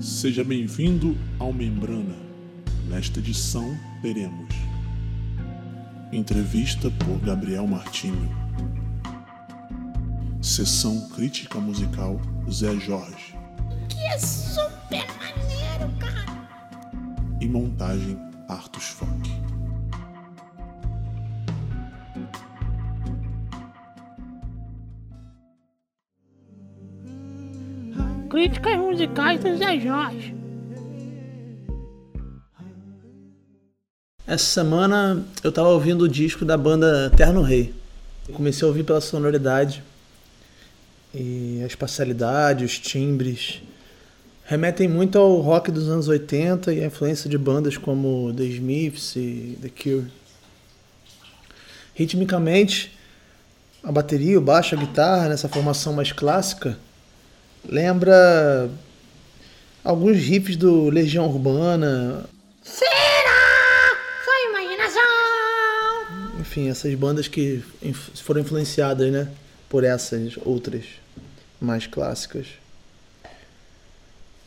Seja bem-vindo ao Membrana. Nesta edição teremos entrevista por Gabriel Martinho, sessão crítica musical Zé Jorge Que é super maneiro, cara. e montagem Artus Fock. Críticas musicais do Zé Jorge. Essa semana eu tava ouvindo o disco da banda Terno Rei. Comecei a ouvir pela sonoridade e a espacialidade, os timbres. Remetem muito ao rock dos anos 80 e a influência de bandas como The Smiths e The Cure. Ritmicamente, a bateria, o baixo, a guitarra, nessa formação mais clássica, lembra alguns riffs do Legião Urbana, Será? Só imaginação. enfim, essas bandas que foram influenciadas, né, por essas outras mais clássicas.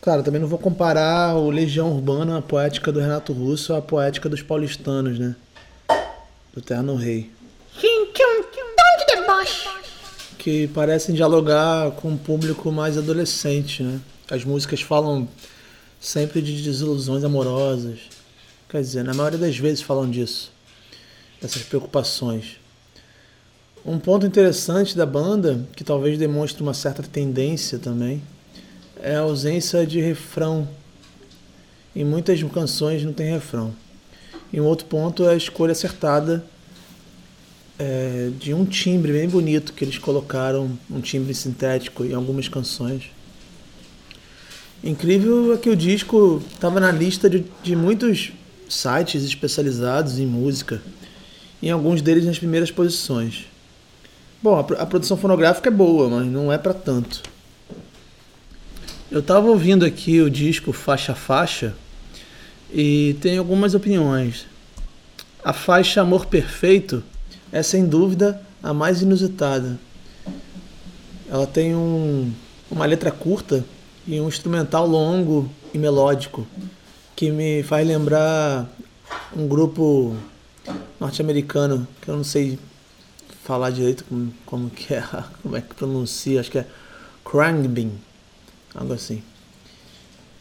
Claro, também não vou comparar o Legião Urbana, a poética do Renato Russo, à poética dos paulistanos, né, do Terno Rei, que parecem dialogar com um público mais adolescente, né. As músicas falam sempre de desilusões amorosas, quer dizer, na maioria das vezes falam disso, dessas preocupações. Um ponto interessante da banda, que talvez demonstre uma certa tendência também, é a ausência de refrão. Em muitas canções não tem refrão. E um outro ponto é a escolha acertada é, de um timbre bem bonito que eles colocaram, um timbre sintético em algumas canções. Incrível é que o disco estava na lista de, de muitos sites especializados em música, em alguns deles nas primeiras posições. Bom, a, pro- a produção fonográfica é boa, mas não é para tanto. Eu estava ouvindo aqui o disco faixa faixa e tem algumas opiniões. A faixa Amor Perfeito é sem dúvida a mais inusitada. Ela tem um, uma letra curta e um instrumental longo e melódico que me faz lembrar um grupo norte-americano que eu não sei falar direito como, como que é, como é que pronuncia, acho que é Khruangbin, algo assim.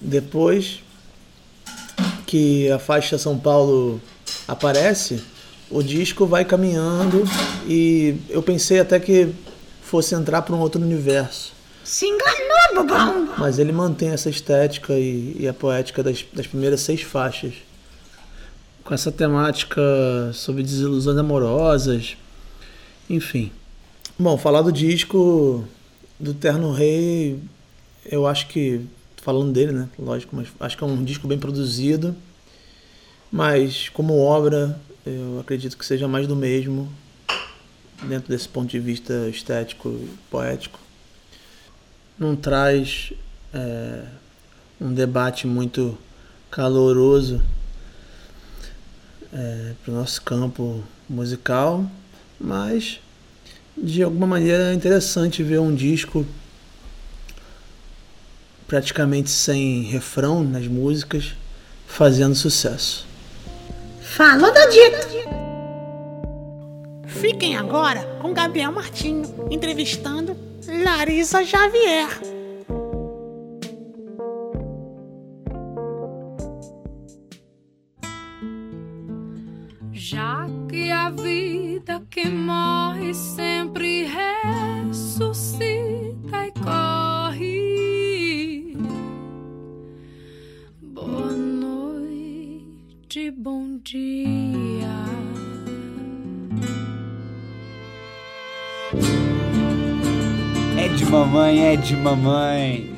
Depois que a faixa São Paulo aparece, o disco vai caminhando e eu pensei até que fosse entrar para um outro universo. Se enganou, bobão. Mas ele mantém essa estética e, e a poética das, das primeiras seis faixas. Com essa temática sobre desilusões amorosas. Enfim. Bom, falar do disco do Terno Rei, eu acho que. Falando dele, né? Lógico, mas acho que é um disco bem produzido. Mas, como obra, eu acredito que seja mais do mesmo, dentro desse ponto de vista estético e poético não traz é, um debate muito caloroso para o nosso campo musical, mas de alguma maneira é interessante ver um disco praticamente sem refrão nas músicas fazendo sucesso. Falou do dito. Fiquem agora com Gabriel Martinho entrevistando Larissa Xavier. Já que a vida que morre sempre mamãe, é de mamãe.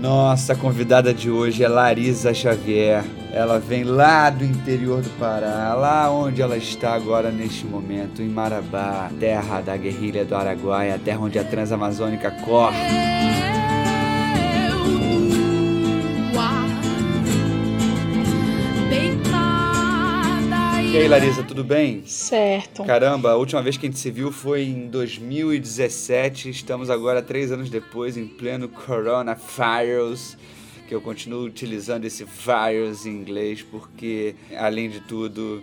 Nossa convidada de hoje é Larisa Xavier. Ela vem lá do interior do Pará, lá onde ela está agora neste momento, em Marabá, terra da guerrilha do Araguaia, terra onde a Transamazônica corre. E aí, Larisa, tudo bem? Certo. Caramba, a última vez que a gente se viu foi em 2017. Estamos agora, três anos depois, em pleno coronavírus. O que eu continuo utilizando esse virus em inglês, porque, além de tudo,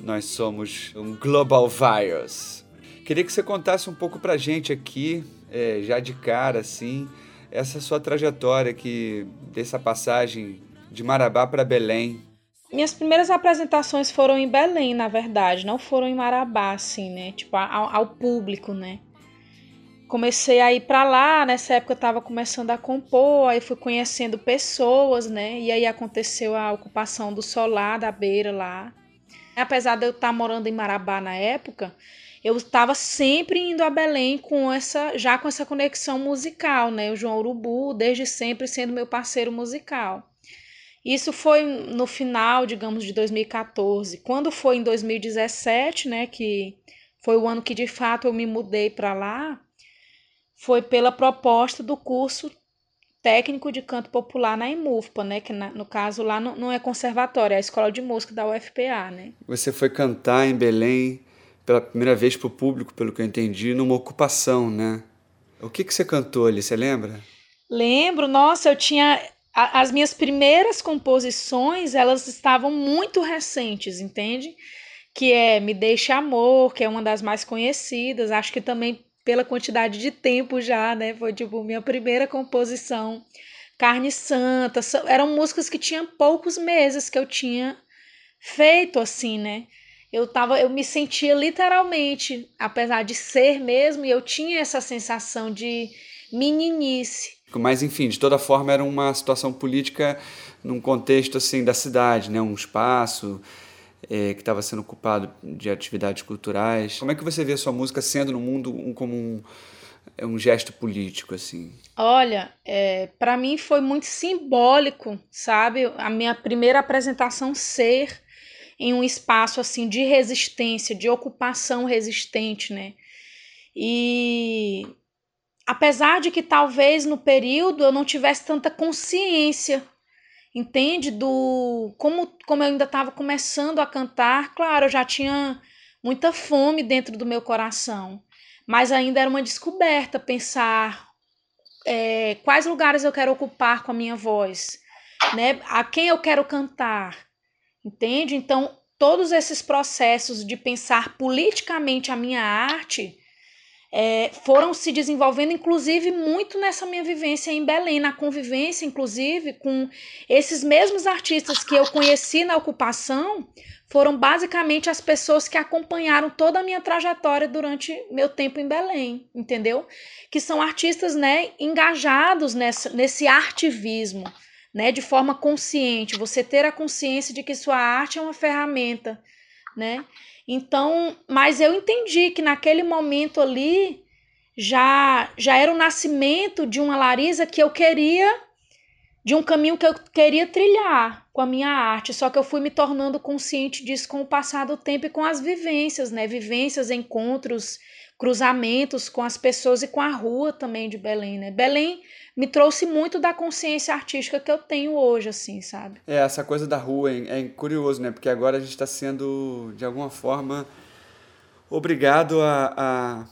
nós somos um global virus. Queria que você contasse um pouco pra gente aqui, é, já de cara, assim, essa sua trajetória aqui, dessa passagem de Marabá para Belém. Minhas primeiras apresentações foram em Belém, na verdade, não foram em Marabá, assim, né? Tipo, ao, ao público, né? Comecei a ir para lá, nessa época eu estava começando a compor, aí fui conhecendo pessoas, né? E aí aconteceu a ocupação do solar da beira lá. Apesar de eu estar tá morando em Marabá na época, eu estava sempre indo a Belém com essa, já com essa conexão musical, né? O João Urubu, desde sempre sendo meu parceiro musical. Isso foi no final, digamos, de 2014. Quando foi em 2017, né, que foi o ano que de fato eu me mudei para lá, foi pela proposta do curso técnico de canto popular na EMUFPA, né, que na, no caso lá não, não é conservatório, é a escola de música da UFPA, né? Você foi cantar em Belém pela primeira vez para o público, pelo que eu entendi, numa ocupação, né? O que, que você cantou ali, você lembra? Lembro, nossa, eu tinha. As minhas primeiras composições, elas estavam muito recentes, entende? Que é Me Deixe Amor, que é uma das mais conhecidas, acho que também pela quantidade de tempo já, né? Foi tipo minha primeira composição. Carne Santa, eram músicas que tinham poucos meses que eu tinha feito assim, né? eu tava, eu me sentia literalmente, apesar de ser mesmo, e eu tinha essa sensação de meninice. Mas enfim, de toda forma era uma situação política num contexto assim da cidade, né, um espaço é, que estava sendo ocupado de atividades culturais. Como é que você vê a sua música sendo no mundo um, como um, um gesto político assim? Olha, é, para mim foi muito simbólico, sabe? A minha primeira apresentação ser em um espaço assim de resistência, de ocupação resistente, né? E apesar de que talvez no período eu não tivesse tanta consciência, entende? Do como, como eu ainda estava começando a cantar, claro, eu já tinha muita fome dentro do meu coração, mas ainda era uma descoberta pensar é, quais lugares eu quero ocupar com a minha voz, né? A quem eu quero cantar, Entende? Então, todos esses processos de pensar politicamente a minha arte é, foram se desenvolvendo, inclusive, muito nessa minha vivência em Belém, na convivência, inclusive, com esses mesmos artistas que eu conheci na ocupação, foram basicamente as pessoas que acompanharam toda a minha trajetória durante meu tempo em Belém, entendeu? Que são artistas, né, engajados nessa, nesse artivismo né, de forma consciente, você ter a consciência de que sua arte é uma ferramenta, né? Então, mas eu entendi que naquele momento ali já já era o nascimento de uma Larisa que eu queria de um caminho que eu queria trilhar com a minha arte, só que eu fui me tornando consciente disso com o passar do tempo e com as vivências, né? Vivências, encontros, cruzamentos com as pessoas e com a rua também de Belém, né? Belém me trouxe muito da consciência artística que eu tenho hoje, assim, sabe? É, essa coisa da rua é, é curioso, né? Porque agora a gente está sendo, de alguma forma, obrigado a, a,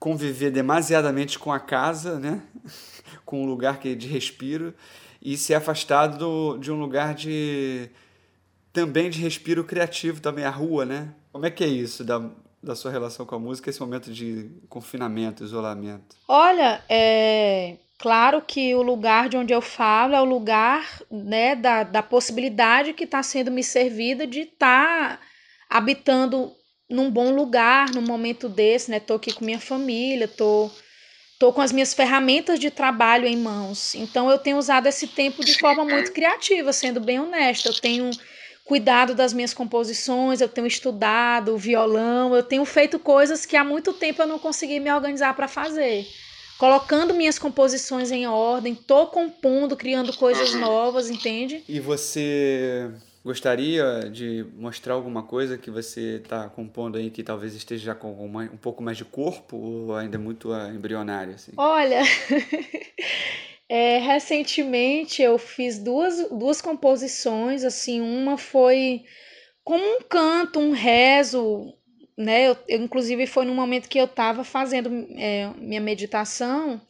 conviver demasiadamente com a casa, né? com um lugar que, de respiro, e ser afastado do, de um lugar de também de respiro criativo também, a rua, né? Como é que é isso da, da sua relação com a música, esse momento de confinamento, isolamento? Olha, é Claro que o lugar de onde eu falo é o lugar né, da, da possibilidade que está sendo me servida de estar tá habitando num bom lugar, num momento desse, né? Tô aqui com minha família, tô, tô com as minhas ferramentas de trabalho em mãos. Então eu tenho usado esse tempo de forma muito criativa, sendo bem honesta. Eu tenho cuidado das minhas composições, eu tenho estudado violão, eu tenho feito coisas que há muito tempo eu não consegui me organizar para fazer colocando minhas composições em ordem, tô compondo, criando coisas novas, entende? E você gostaria de mostrar alguma coisa que você está compondo aí que talvez esteja com uma, um pouco mais de corpo ou ainda é muito uh, embrionário? Assim? Olha, é, recentemente eu fiz duas, duas composições, assim, uma foi como um canto, um rezo, né? Eu, eu, inclusive foi no momento que eu estava fazendo é, minha meditação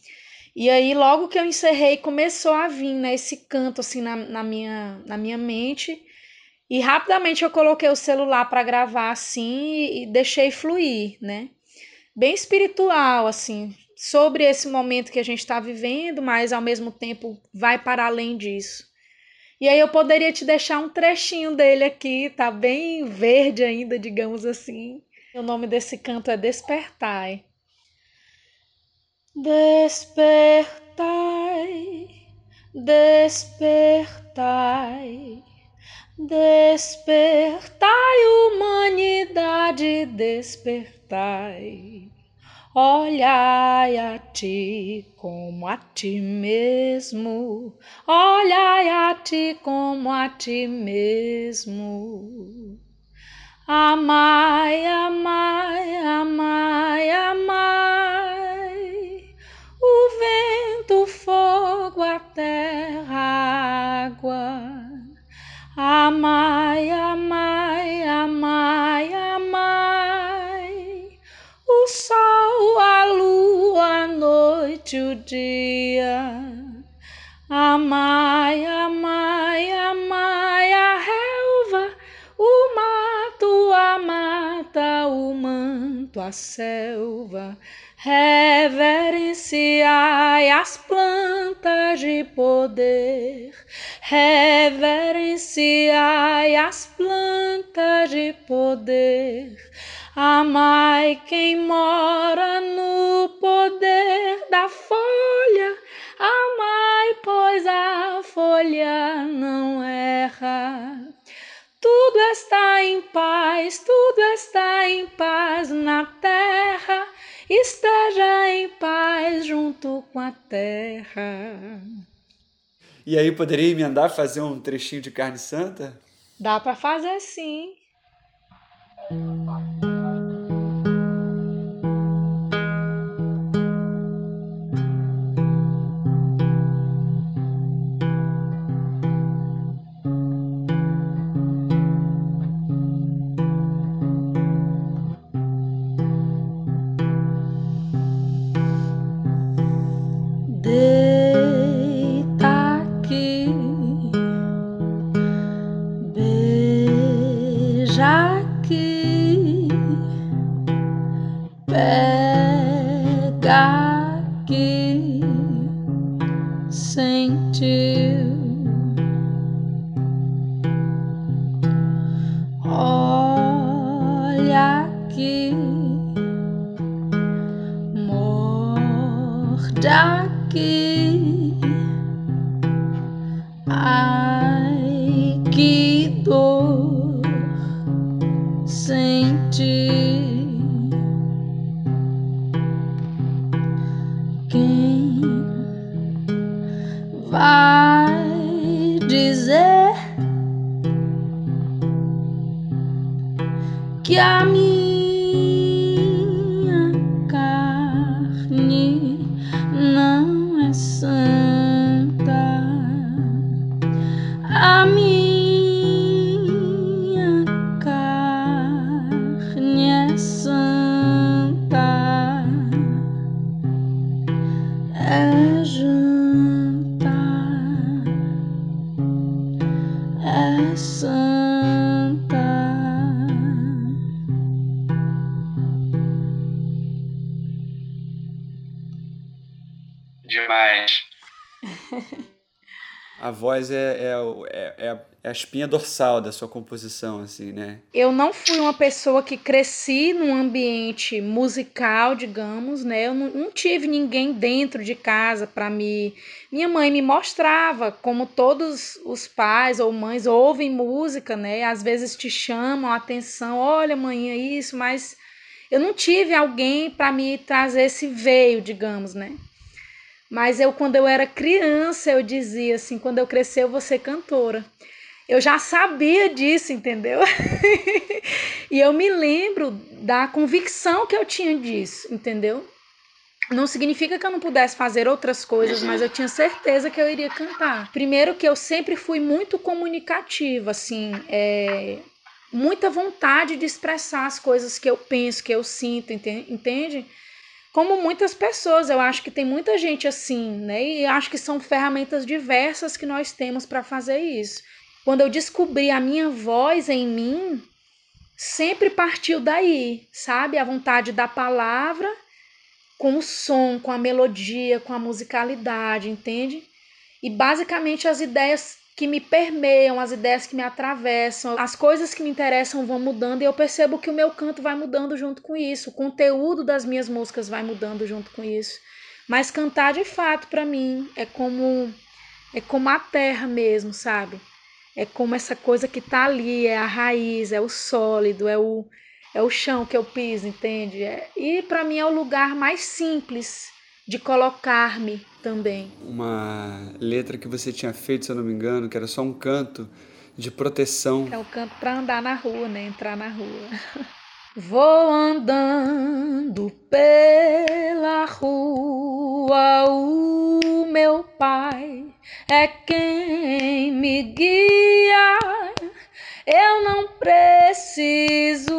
E aí, logo que eu encerrei, começou a vir né, esse canto assim na, na, minha, na minha mente. E rapidamente eu coloquei o celular para gravar assim e, deixei fluir, né? Bem espiritual, assim, sobre esse momento que a gente está vivendo, mas ao mesmo tempo vai para além disso. E aí eu poderia te deixar um trechinho dele aqui, tá bem verde ainda, digamos assim. O nome desse canto é Despertai. Despertai, despertai, despertai, humanidade, despertai. Olhai a ti como a ti mesmo, olhai a ti como a ti mesmo. Amai, amai, amai, amai. O vento, o fogo, a terra, a água. Amai, amai, amai, amai. O sol, a lua, a noite, o dia. Amai, amai, amai a relva, o mato, a mata, o manto, a selva. Reverenciai as plantas de poder, reverenciai as plantas de poder. Amai quem mora no poder da folha, amai, pois a folha não erra. Tudo está em paz, tudo está em paz na terra, esteja em paz junto com a terra. E aí poderia emendar fazer um trechinho de carne santa? Dá para fazer sim. Demais. A voz é, é, é, é a- é a espinha dorsal da sua composição, assim, né? Eu não fui uma pessoa que cresci num ambiente musical, digamos, né? Eu não, não tive ninguém dentro de casa para me. Minha mãe me mostrava como todos os pais ou mães ouvem música, né? Às vezes te chamam a atenção, olha, mãe, é isso, mas eu não tive alguém para me trazer esse veio, digamos, né? Mas eu, quando eu era criança, eu dizia assim: quando eu crescer, eu vou ser cantora. Eu já sabia disso, entendeu? e eu me lembro da convicção que eu tinha disso, entendeu? Não significa que eu não pudesse fazer outras coisas, mas eu tinha certeza que eu iria cantar. Primeiro que eu sempre fui muito comunicativa, assim, é, muita vontade de expressar as coisas que eu penso, que eu sinto, enten- entende? Como muitas pessoas, eu acho que tem muita gente assim, né? E acho que são ferramentas diversas que nós temos para fazer isso. Quando eu descobri a minha voz em mim, sempre partiu daí, sabe? A vontade da palavra com o som, com a melodia, com a musicalidade, entende? E basicamente as ideias que me permeiam, as ideias que me atravessam, as coisas que me interessam vão mudando e eu percebo que o meu canto vai mudando junto com isso, o conteúdo das minhas músicas vai mudando junto com isso. Mas cantar de fato para mim é como é como a terra mesmo, sabe? É como essa coisa que tá ali, é a raiz, é o sólido, é o é o chão que eu piso, entende? É, e para mim é o lugar mais simples de colocar-me também. Uma letra que você tinha feito, se eu não me engano, que era só um canto de proteção. É o canto para andar na rua, né? Entrar na rua. Vou andando pela rua, o meu pai é quem me guia. Eu não preciso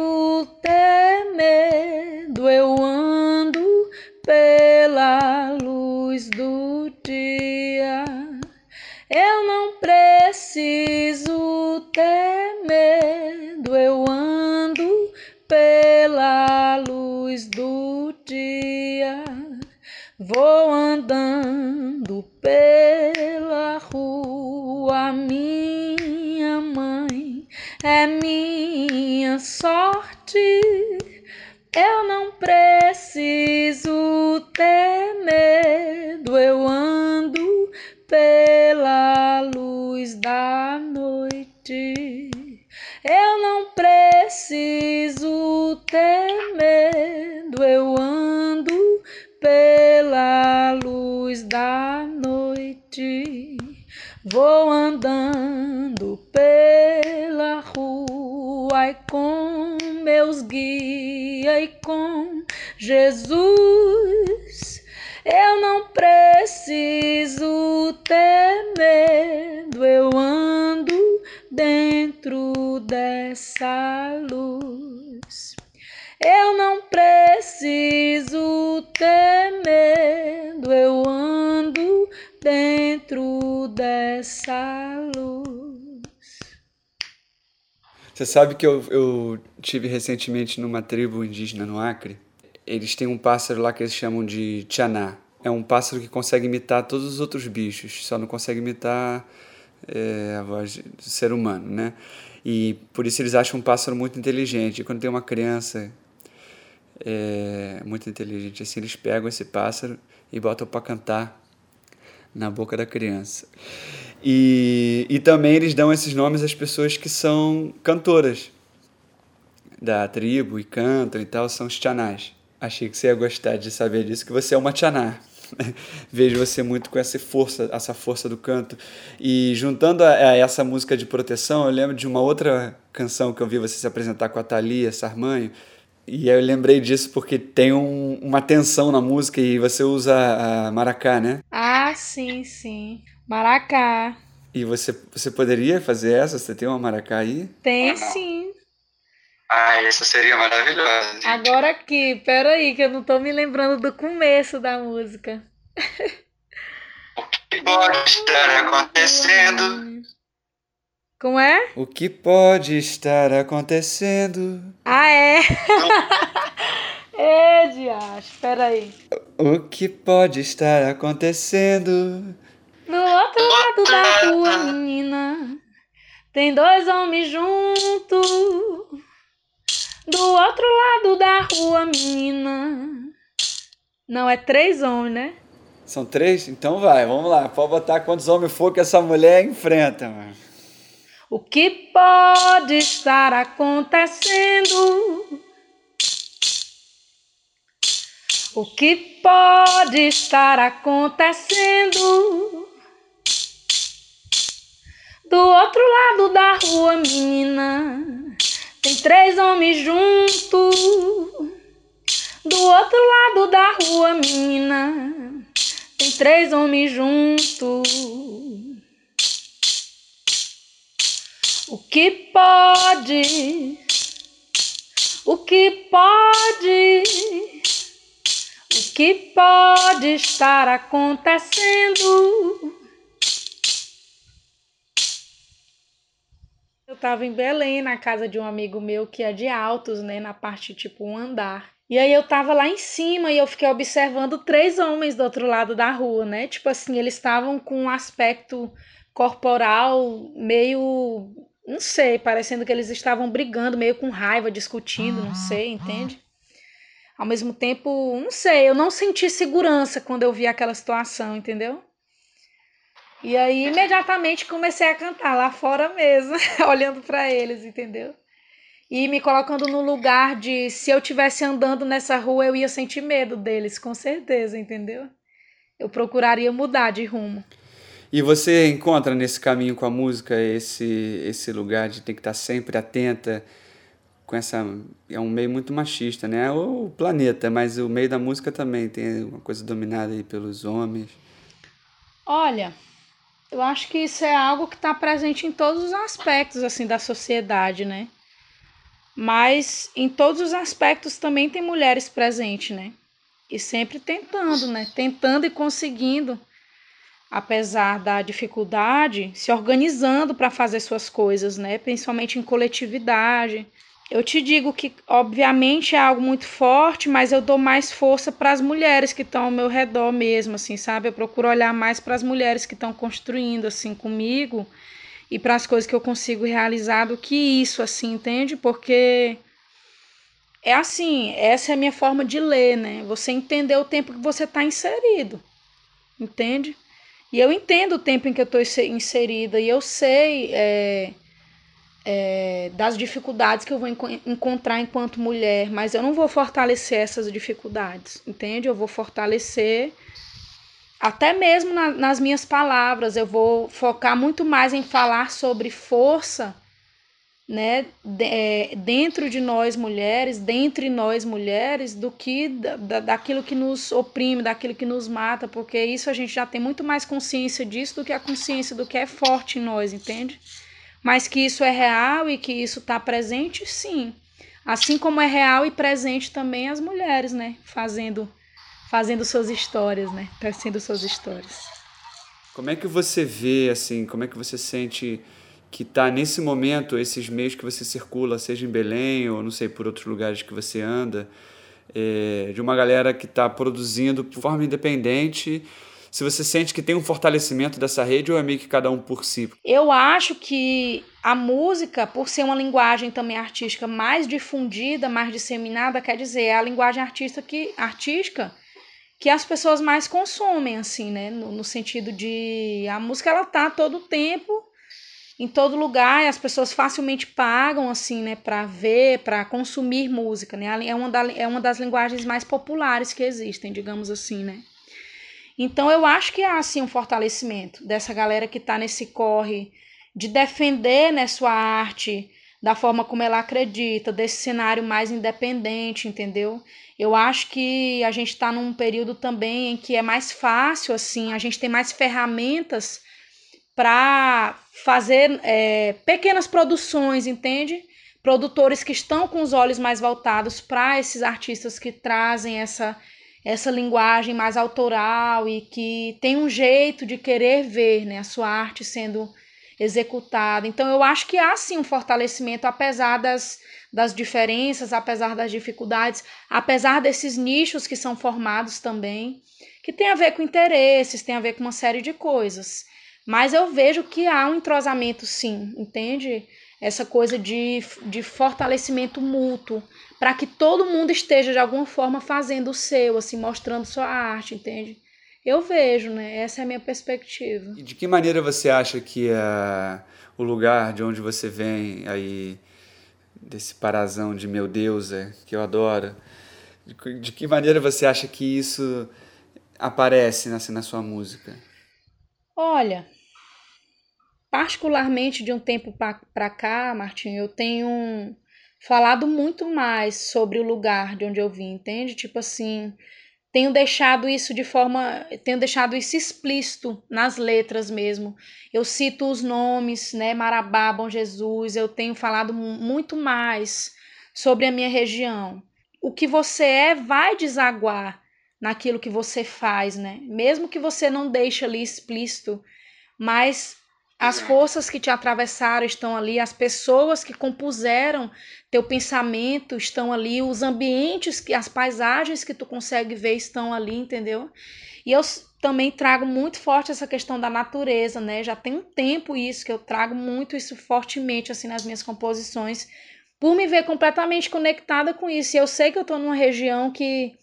ter medo, eu ando pela luz do dia. Eu não preciso ter medo, eu ando pela luz do dia. Vou andando pela rua, minha mãe é minha sorte eu não preciso Jesus eu não preciso ter medo, eu ando dentro dessa luz. Eu não preciso ter medo, eu ando dentro dessa luz. Você sabe que eu, eu tive recentemente numa tribo indígena no Acre. Eles têm um pássaro lá que eles chamam de tchaná. É um pássaro que consegue imitar todos os outros bichos, só não consegue imitar é, a voz do ser humano, né? E por isso eles acham um pássaro muito inteligente. E quando tem uma criança é, muito inteligente assim, eles pegam esse pássaro e botam para cantar na boca da criança. E, e também eles dão esses nomes às pessoas que são cantoras da tribo e cantam e tal, são os tchanás. Achei que você ia gostar de saber disso, que você é uma tchaná. Vejo você muito com essa força, essa força do canto. E juntando a, a, essa música de proteção, eu lembro de uma outra canção que eu vi você se apresentar com a Thalia Sarmanho, e eu lembrei disso porque tem um, uma tensão na música e você usa a maracá, né? Ah, sim, sim. Maracá. E você, você poderia fazer essa? Você tem uma maracá aí? Tem sim. Ah, essa seria maravilhosa. Gente. Agora aqui, peraí, que eu não tô me lembrando do começo da música. o que pode estar acontecendo? Como é? O que pode estar acontecendo? Ah, é? é, diacho, peraí. O que pode estar acontecendo? Do outro lado da rua, menina, tem dois homens juntos. Do outro lado da rua, menina. Não, é três homens, né? São três? Então vai, vamos lá. Pode botar quantos homens for que essa mulher enfrenta, mano. O que pode estar acontecendo? O que pode estar acontecendo? Do outro lado da rua, menina, tem três homens juntos. Do outro lado da rua, menina, tem três homens juntos. O que pode, o que pode, O que pode estar acontecendo? Eu tava em Belém, na casa de um amigo meu que é de altos, né? Na parte tipo um andar. E aí eu tava lá em cima e eu fiquei observando três homens do outro lado da rua, né? Tipo assim, eles estavam com um aspecto corporal meio. Não sei, parecendo que eles estavam brigando, meio com raiva, discutindo, não sei, entende? Ao mesmo tempo, não sei, eu não senti segurança quando eu vi aquela situação, entendeu? E aí, imediatamente comecei a cantar lá fora mesmo, olhando para eles, entendeu? E me colocando no lugar de se eu tivesse andando nessa rua, eu ia sentir medo deles, com certeza, entendeu? Eu procuraria mudar de rumo. E você encontra nesse caminho com a música esse esse lugar de ter que estar sempre atenta com essa é um meio muito machista, né? O planeta, mas o meio da música também tem uma coisa dominada aí pelos homens. Olha, eu acho que isso é algo que está presente em todos os aspectos assim da sociedade, né? Mas em todos os aspectos também tem mulheres presentes, né? E sempre tentando, né? Tentando e conseguindo, apesar da dificuldade, se organizando para fazer suas coisas, né? Principalmente em coletividade, eu te digo que, obviamente, é algo muito forte, mas eu dou mais força para as mulheres que estão ao meu redor mesmo, assim, sabe? Eu procuro olhar mais para as mulheres que estão construindo, assim, comigo e para as coisas que eu consigo realizar do que isso, assim, entende? Porque é assim, essa é a minha forma de ler, né? Você entender o tempo que você está inserido, entende? E eu entendo o tempo em que eu estou inserida e eu sei. É, é, das dificuldades que eu vou enco encontrar enquanto mulher, mas eu não vou fortalecer essas dificuldades, entende? Eu vou fortalecer até mesmo na, nas minhas palavras, eu vou focar muito mais em falar sobre força, né, de, é, dentro de nós mulheres, dentre nós mulheres, do que da, da, daquilo que nos oprime, daquilo que nos mata, porque isso a gente já tem muito mais consciência disso do que a consciência do que é forte em nós, entende? Mas que isso é real e que isso está presente, sim. Assim como é real e presente também as mulheres, né? Fazendo, fazendo suas histórias, né? Tecendo suas histórias. Como é que você vê, assim, como é que você sente que está nesse momento, esses meios que você circula, seja em Belém ou não sei, por outros lugares que você anda, é, de uma galera que está produzindo de forma independente se você sente que tem um fortalecimento dessa rede ou é meio que cada um por si? Eu acho que a música, por ser uma linguagem também artística mais difundida, mais disseminada, quer dizer, é a linguagem artística que, artística que as pessoas mais consomem, assim, né? No, no sentido de a música ela tá todo tempo em todo lugar e as pessoas facilmente pagam assim, né, para ver, para consumir música, né? É uma, da, é uma das linguagens mais populares que existem, digamos assim, né? Então eu acho que há assim um fortalecimento dessa galera que está nesse corre de defender né, sua arte da forma como ela acredita, desse cenário mais independente, entendeu? Eu acho que a gente está num período também em que é mais fácil, assim, a gente tem mais ferramentas para fazer é, pequenas produções, entende? Produtores que estão com os olhos mais voltados para esses artistas que trazem essa essa linguagem mais autoral e que tem um jeito de querer ver né, a sua arte sendo executada. Então, eu acho que há sim um fortalecimento, apesar das, das diferenças, apesar das dificuldades, apesar desses nichos que são formados também, que tem a ver com interesses, tem a ver com uma série de coisas. Mas eu vejo que há um entrosamento, sim, entende? Essa coisa de, de fortalecimento mútuo para que todo mundo esteja de alguma forma fazendo o seu, assim, mostrando sua arte, entende? Eu vejo, né? Essa é a minha perspectiva. E de que maneira você acha que é o lugar de onde você vem aí desse parazão de meu Deus, é, que eu adoro, de, de que maneira você acha que isso aparece assim, na sua música? Olha, particularmente de um tempo para cá, Martinho, eu tenho falado muito mais sobre o lugar de onde eu vim, entende? Tipo assim, tenho deixado isso de forma, tenho deixado isso explícito nas letras mesmo. Eu cito os nomes, né, Marabá, Bom Jesus, eu tenho falado muito mais sobre a minha região. O que você é vai desaguar naquilo que você faz, né? Mesmo que você não deixe ali explícito, mas as forças que te atravessaram estão ali, as pessoas que compuseram teu pensamento estão ali, os ambientes que as paisagens que tu consegue ver estão ali, entendeu? E eu também trago muito forte essa questão da natureza, né? Já tem um tempo isso que eu trago muito isso fortemente assim nas minhas composições, por me ver completamente conectada com isso. E eu sei que eu estou numa região que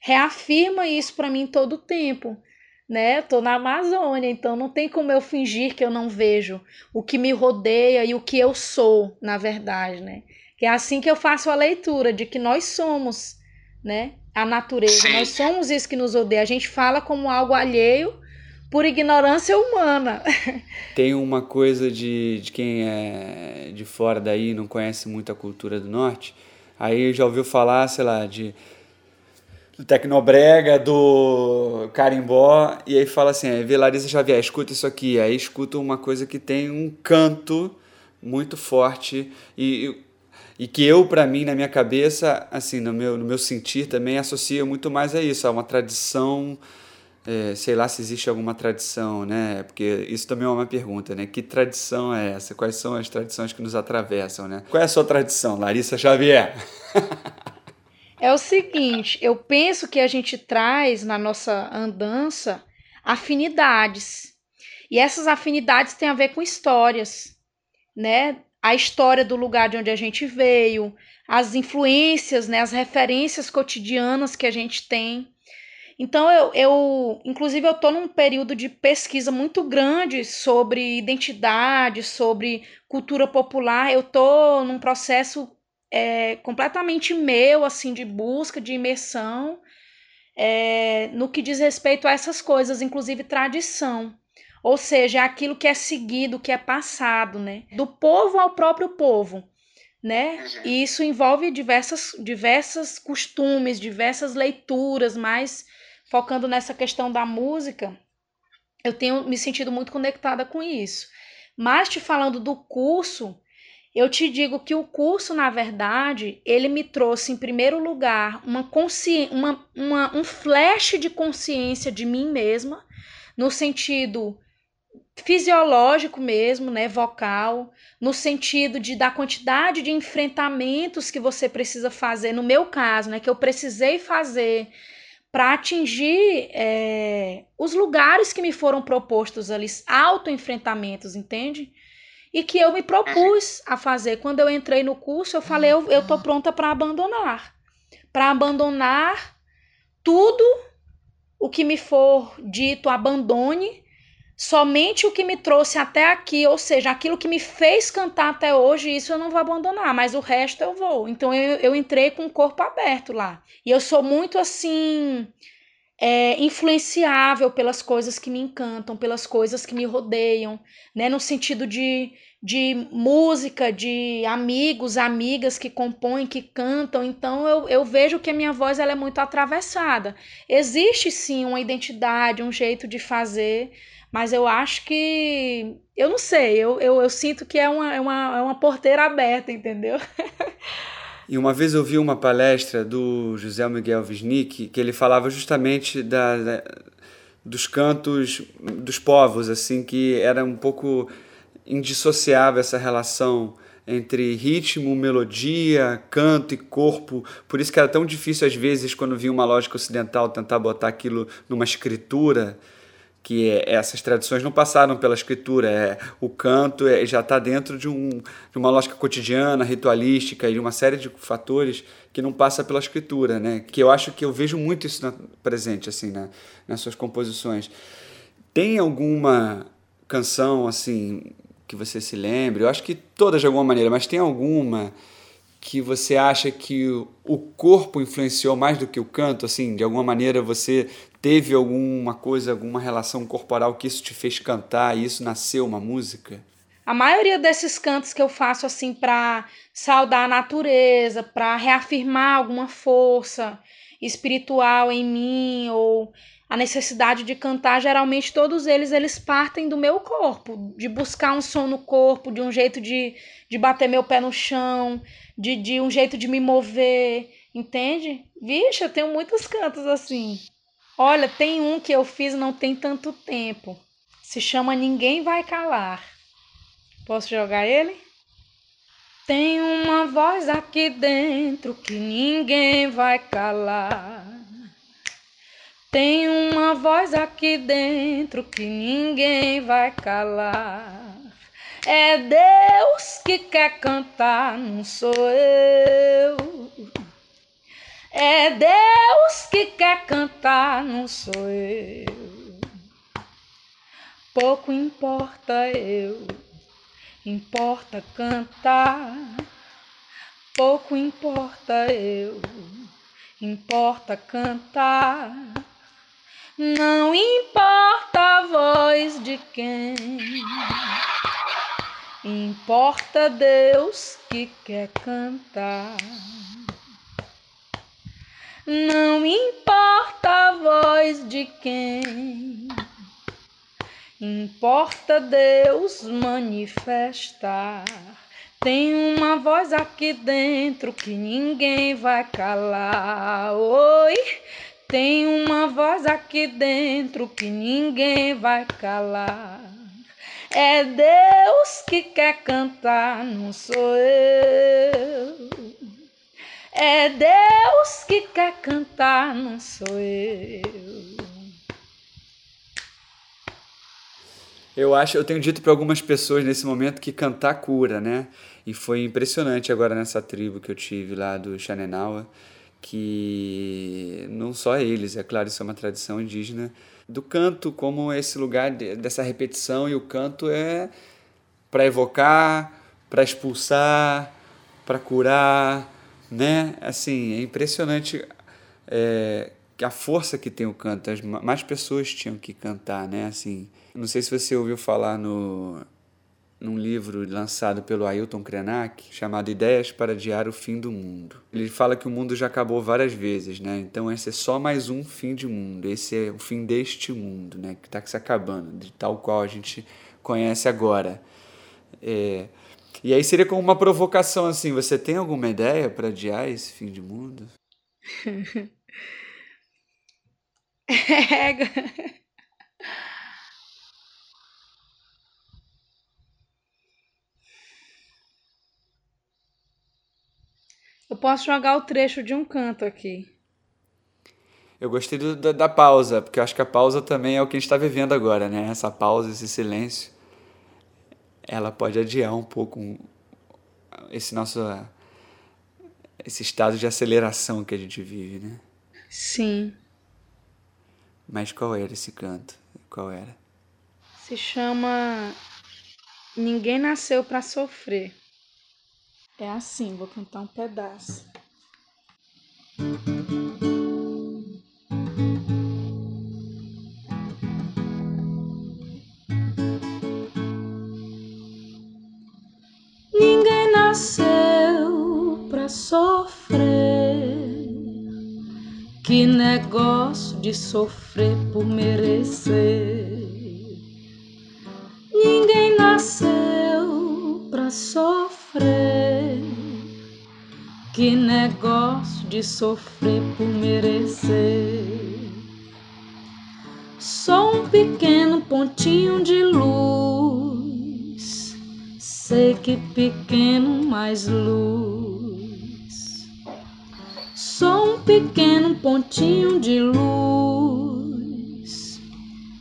reafirma isso para mim todo o tempo. Né? Eu tô na Amazônia, então não tem como eu fingir que eu não vejo o que me rodeia e o que eu sou, na verdade, né? Que é assim que eu faço a leitura de que nós somos, né? A natureza, Sim. nós somos isso que nos odeia. A gente fala como algo alheio por ignorância humana. Tem uma coisa de, de quem é de fora daí, não conhece muito a cultura do norte, aí já ouviu falar, sei lá, de do Tecnobrega, do Carimbó, e aí fala assim, é, vê Larissa Xavier, escuta isso aqui, aí escuta uma coisa que tem um canto muito forte e, e que eu, para mim, na minha cabeça, assim, no meu, no meu sentir também, associo muito mais a isso, a uma tradição, é, sei lá se existe alguma tradição, né? Porque isso também é uma pergunta, né? Que tradição é essa? Quais são as tradições que nos atravessam, né? Qual é a sua tradição, Larissa Xavier? É o seguinte, eu penso que a gente traz na nossa andança afinidades. E essas afinidades têm a ver com histórias, né? A história do lugar de onde a gente veio, as influências, né, as referências cotidianas que a gente tem. Então eu, eu inclusive eu estou num período de pesquisa muito grande sobre identidade, sobre cultura popular. Eu estou num processo é, completamente meu, assim, de busca, de imersão, é, no que diz respeito a essas coisas, inclusive tradição. Ou seja, é aquilo que é seguido, que é passado, né? Do povo ao próprio povo, né? Uhum. E isso envolve diversas, diversas costumes, diversas leituras, mas focando nessa questão da música, eu tenho me sentido muito conectada com isso. Mas te falando do curso, eu te digo que o curso, na verdade, ele me trouxe, em primeiro lugar, uma uma, uma, um flash de consciência de mim mesma, no sentido fisiológico mesmo, né, vocal, no sentido de da quantidade de enfrentamentos que você precisa fazer, no meu caso, né, que eu precisei fazer para atingir é, os lugares que me foram propostos ali, auto-enfrentamentos, entende? E que eu me propus a fazer. Quando eu entrei no curso, eu falei, eu, eu tô pronta para abandonar. Para abandonar tudo o que me for dito, abandone somente o que me trouxe até aqui, ou seja, aquilo que me fez cantar até hoje, isso eu não vou abandonar, mas o resto eu vou. Então eu, eu entrei com o corpo aberto lá. E eu sou muito assim. É, influenciável pelas coisas que me encantam, pelas coisas que me rodeiam, né? No sentido de, de música, de amigos, amigas que compõem, que cantam. Então eu, eu vejo que a minha voz ela é muito atravessada. Existe sim uma identidade, um jeito de fazer, mas eu acho que. Eu não sei, eu, eu, eu sinto que é uma, é, uma, é uma porteira aberta, entendeu? E uma vez eu vi uma palestra do José Miguel Wisnik que ele falava justamente da, da, dos cantos dos povos, assim, que era um pouco indissociável essa relação entre ritmo, melodia, canto e corpo. Por isso que era tão difícil às vezes quando vinha uma lógica ocidental tentar botar aquilo numa escritura que essas tradições não passaram pela escritura, é, o canto é, já está dentro de, um, de uma lógica cotidiana, ritualística e de uma série de fatores que não passa pela escritura, né? Que eu acho que eu vejo muito isso na, presente assim na, nas suas composições. Tem alguma canção assim que você se lembre? Eu acho que todas de alguma maneira, mas tem alguma que você acha que o corpo influenciou mais do que o canto? Assim, de alguma maneira você teve alguma coisa, alguma relação corporal que isso te fez cantar e isso nasceu uma música? A maioria desses cantos que eu faço assim para saudar a natureza, para reafirmar alguma força espiritual em mim ou a necessidade de cantar, geralmente todos eles eles partem do meu corpo, de buscar um som no corpo, de um jeito de, de bater meu pé no chão, de, de um jeito de me mover, entende? Vixe, eu tenho muitos cantos assim. Olha, tem um que eu fiz não tem tanto tempo. Se chama Ninguém Vai Calar. Posso jogar ele? Tem uma voz aqui dentro que ninguém vai calar. Tem uma voz aqui dentro que ninguém vai calar. É Deus que quer cantar, não sou eu. É Deus que quer cantar, não sou eu. Pouco importa eu, importa cantar. Pouco importa eu, importa cantar. Não importa a voz de quem, importa Deus que quer cantar. Não importa a voz de quem, importa Deus manifestar. Tem uma voz aqui dentro que ninguém vai calar. Oi, tem uma voz aqui dentro que ninguém vai calar. É Deus que quer cantar, não sou eu. É Deus que quer cantar, não sou eu. Eu acho, eu tenho dito para algumas pessoas nesse momento que cantar cura, né? E foi impressionante agora nessa tribo que eu tive lá do Xanenawa que não só eles, é claro, isso é uma tradição indígena, do canto como esse lugar de, dessa repetição e o canto é para evocar, para expulsar, para curar, né? Assim, é impressionante é, a força que tem o canto. As, mais pessoas tinham que cantar, né? Assim, não sei se você ouviu falar no num livro lançado pelo Ailton Krenak, chamado Ideias para Adiar o Fim do Mundo. Ele fala que o mundo já acabou várias vezes, né? Então esse é só mais um fim de mundo. Esse é o fim deste mundo, né? Que está se acabando, de tal qual a gente conhece agora. É... E aí seria como uma provocação assim, você tem alguma ideia para adiar esse fim de mundo? é... Eu posso jogar o trecho de um canto aqui. Eu gostei do, da, da, pausa, porque eu acho que a pausa também é o que a gente está vivendo agora, né? Essa pausa, esse silêncio, ela pode adiar um pouco esse nosso esse estado de aceleração que a gente vive, né? Sim. Mas qual era esse canto? Qual era? Se chama Ninguém nasceu para sofrer. É assim, vou cantar um pedaço. Nasceu pra sofrer. Que negócio de sofrer por merecer. Ninguém nasceu pra sofrer que negócio de sofrer por merecer. Só um pequeno pontinho de luz, sei que pequeno mais luz. Só um pequeno pontinho de luz,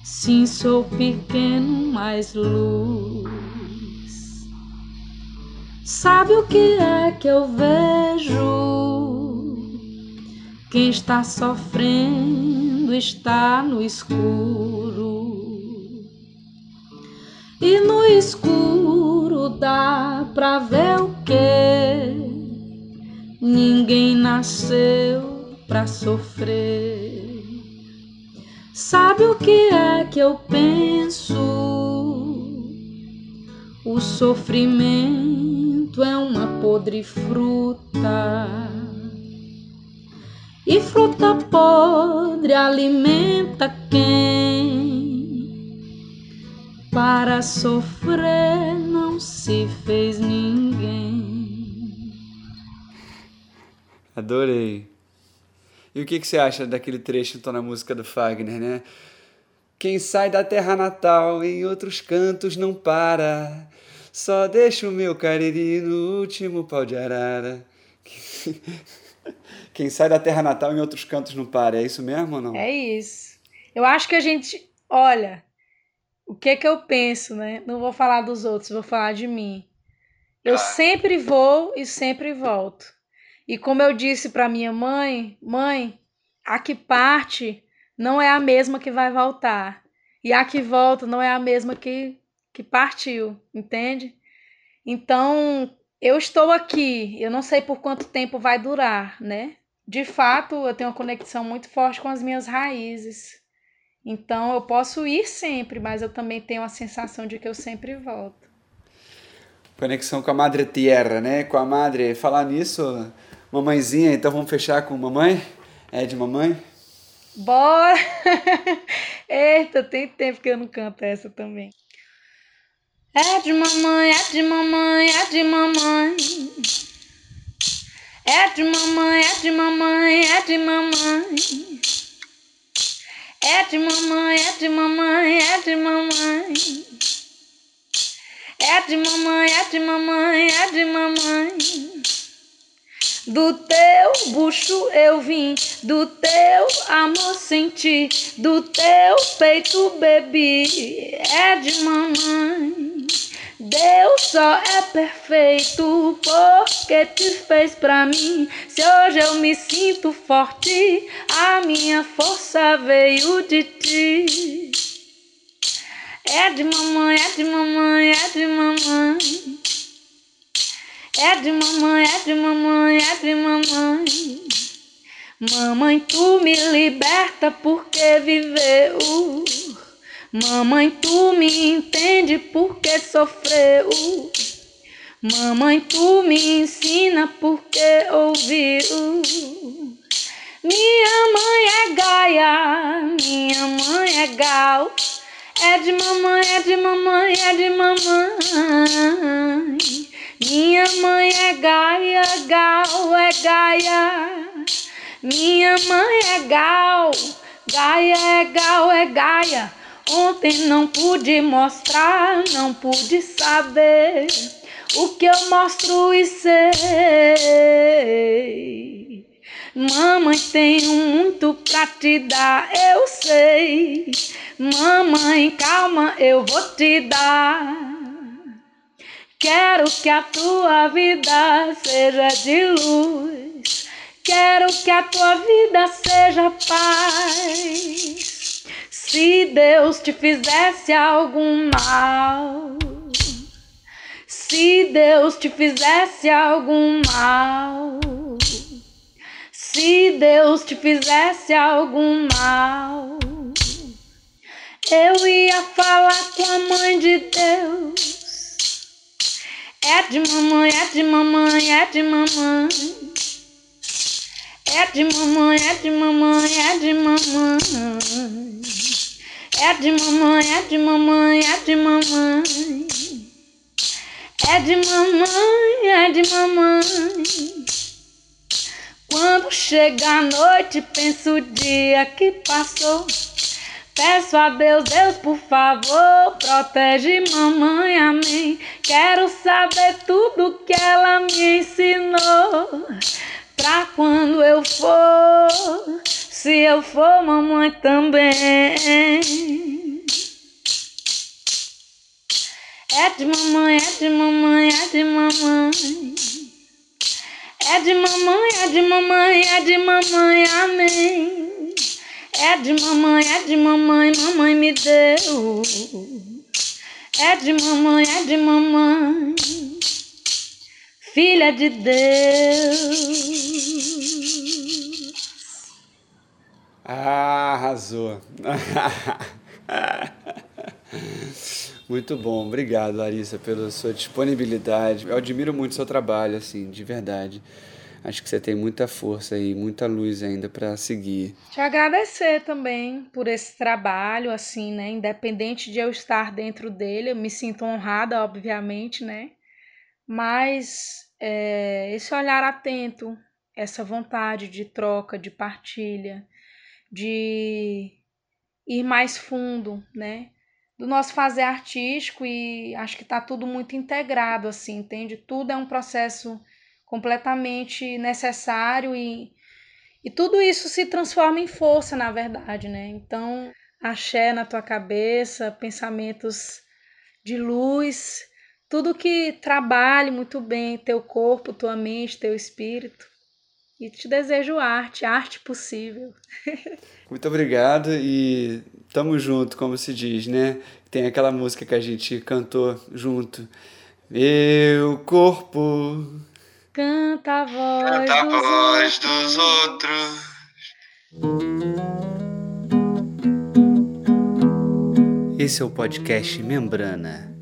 sim, sou pequeno mais luz. Sabe o que é que eu vejo? Quem está sofrendo está no escuro. E no escuro dá pra ver o que? Ninguém nasceu pra sofrer. Sabe o que é que eu penso? O sofrimento é uma podre fruta. E fruta podre alimenta quem? Para sofrer não se fez ninguém. Adorei. E o que, que você acha daquele trecho então na música do Fagner, né? Quem sai da terra natal em outros cantos não para. Só deixa o meu cariri no último pau de arara. Quem sai da terra natal em outros cantos não para. É isso mesmo ou não? É isso. Eu acho que a gente. Olha, o que que eu penso, né? Não vou falar dos outros, vou falar de mim. Eu sempre vou e sempre volto. E como eu disse para minha mãe, mãe, a que parte não é a mesma que vai voltar. E a que volta não é a mesma que, que partiu, entende? Então, eu estou aqui, eu não sei por quanto tempo vai durar, né? De fato, eu tenho uma conexão muito forte com as minhas raízes. Então, eu posso ir sempre, mas eu também tenho a sensação de que eu sempre volto. Conexão com a Madre Tierra, né? Com a Madre. Falar nisso, mamãezinha, então vamos fechar com mamãe? É de mamãe? Bora! Eita, tem tempo que eu não canto essa também. É de mamãe, é de mamãe, é de mamãe. É de mamãe, é de mamãe, é de mamãe. É de mamãe, é de mamãe, é de mamãe. É de mamãe, é de mamãe, é de mamãe. Do teu bucho eu vim, do teu amor senti, do teu peito bebi. É de mamãe. Deus só é perfeito porque te fez pra mim. Se hoje eu me sinto forte, a minha força veio de ti. É de mamãe, é de mamãe, é de mamãe. É de mamãe, é de mamãe, é de mamãe. Mamãe, tu me liberta porque viveu. Mamãe, tu me entende porque sofreu. Mamãe, tu me ensina porque ouviu. Minha mãe é Gaia, minha mãe é Gal. É de mamãe, é de mamãe, é de mamãe. Minha mãe é Gaia, Gal é Gaia. Minha mãe é Gal, Gaia é Gal, é Gaia. Ontem não pude mostrar, não pude saber o que eu mostro e sei. Mamãe, tenho muito pra te dar, eu sei. Mamãe, calma, eu vou te dar. Quero que a tua vida seja de luz. Quero que a tua vida seja paz. Se Deus te fizesse algum mal, se Deus te fizesse algum mal, se Deus te fizesse algum mal, eu ia falar com a mãe de Deus. É de mamãe, é de mamãe, é de mamãe. É de mamãe, é de mamãe, é de mamãe. É de mamãe, é de mamãe, é de mamãe. É de mamãe, é de mamãe. Quando chega a noite, penso o dia que passou. Peço a Deus, Deus, por favor, protege mamãe, amém. Quero saber tudo que ela me ensinou. Pra quando eu for se eu for mamãe também. É de mamãe, é de mamãe, é de mamãe. É de mamãe, é de mamãe, é de mamãe, amém. É de mamãe, é de mamãe, mamãe me deu. É de mamãe, é de mamãe, filha de Deus. Ah, arrasou. muito bom, obrigado Larissa pela sua disponibilidade. Eu admiro muito o seu trabalho, assim, de verdade. Acho que você tem muita força e muita luz ainda para seguir. Te agradecer também por esse trabalho, assim, né? Independente de eu estar dentro dele, eu me sinto honrada, obviamente, né? Mas é, esse olhar atento essa vontade de troca, de partilha, de ir mais fundo, né? Do nosso fazer artístico e acho que está tudo muito integrado, assim, entende? Tudo é um processo completamente necessário e, e tudo isso se transforma em força, na verdade, né? Então, axé na tua cabeça, pensamentos de luz, tudo que trabalhe muito bem teu corpo, tua mente, teu espírito. E te desejo arte, arte possível. Muito obrigado e tamo junto, como se diz, né? Tem aquela música que a gente cantou junto. Meu corpo. Canta a voz, Canta a voz outros. dos outros. Esse é o podcast Membrana.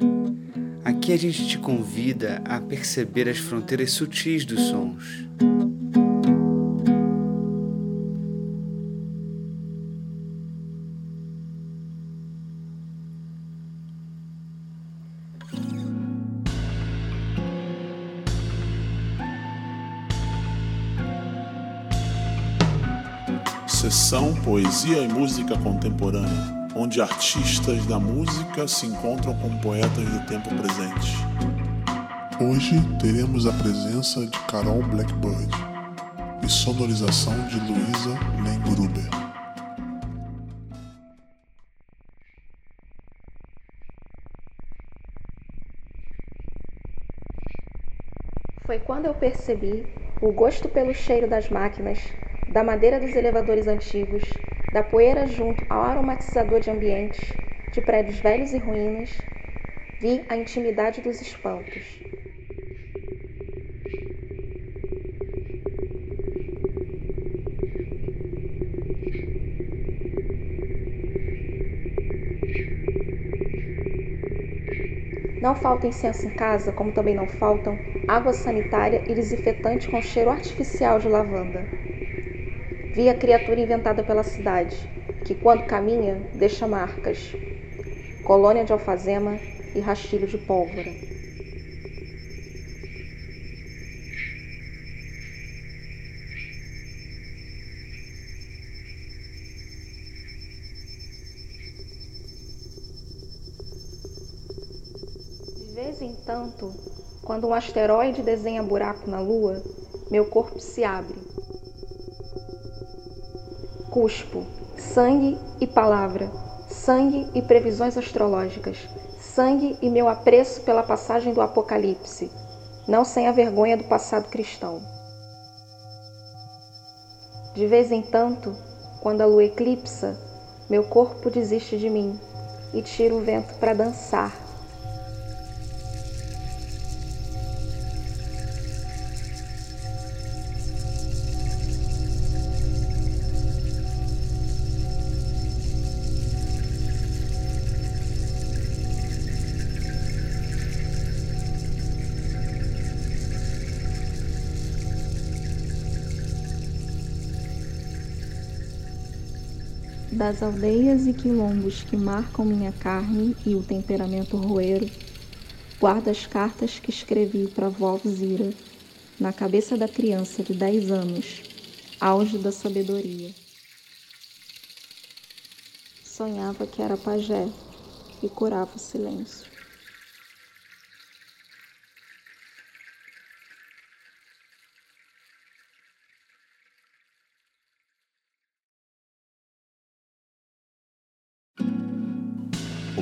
Aqui a gente te convida a perceber as fronteiras sutis dos sons. Poesia e Música Contemporânea, onde artistas da música se encontram com poetas do tempo presente. Hoje teremos a presença de Carol Blackbird e sonorização de Luísa Lengruber. Foi quando eu percebi o gosto pelo cheiro das máquinas, da madeira dos elevadores antigos, da poeira junto ao aromatizador de ambientes, de prédios velhos e ruínas, vi a intimidade dos espantos. Não falta incenso em casa, como também não faltam água sanitária e desinfetante com cheiro artificial de lavanda. Vi a criatura inventada pela cidade, que quando caminha deixa marcas. Colônia de alfazema e rastilho de pólvora. De vez em tanto, quando um asteroide desenha buraco na lua, meu corpo se abre. Cuspo, sangue e palavra, sangue e previsões astrológicas, sangue e meu apreço pela passagem do Apocalipse, não sem a vergonha do passado cristão. De vez em tanto, quando a lua eclipsa, meu corpo desiste de mim e tira o vento para dançar. Das aldeias e quilombos que marcam minha carne e o temperamento roeiro, guardo as cartas que escrevi para vó Zira, na cabeça da criança de 10 anos, auge da sabedoria. Sonhava que era pajé e curava o silêncio.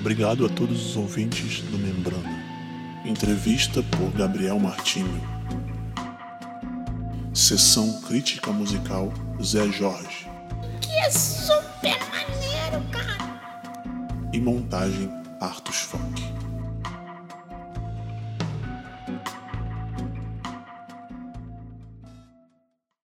Obrigado a todos os ouvintes do Membrana. Entrevista por Gabriel Martinho. Sessão crítica musical Zé Jorge. Que é super maneiro, cara. E montagem Artus Funk.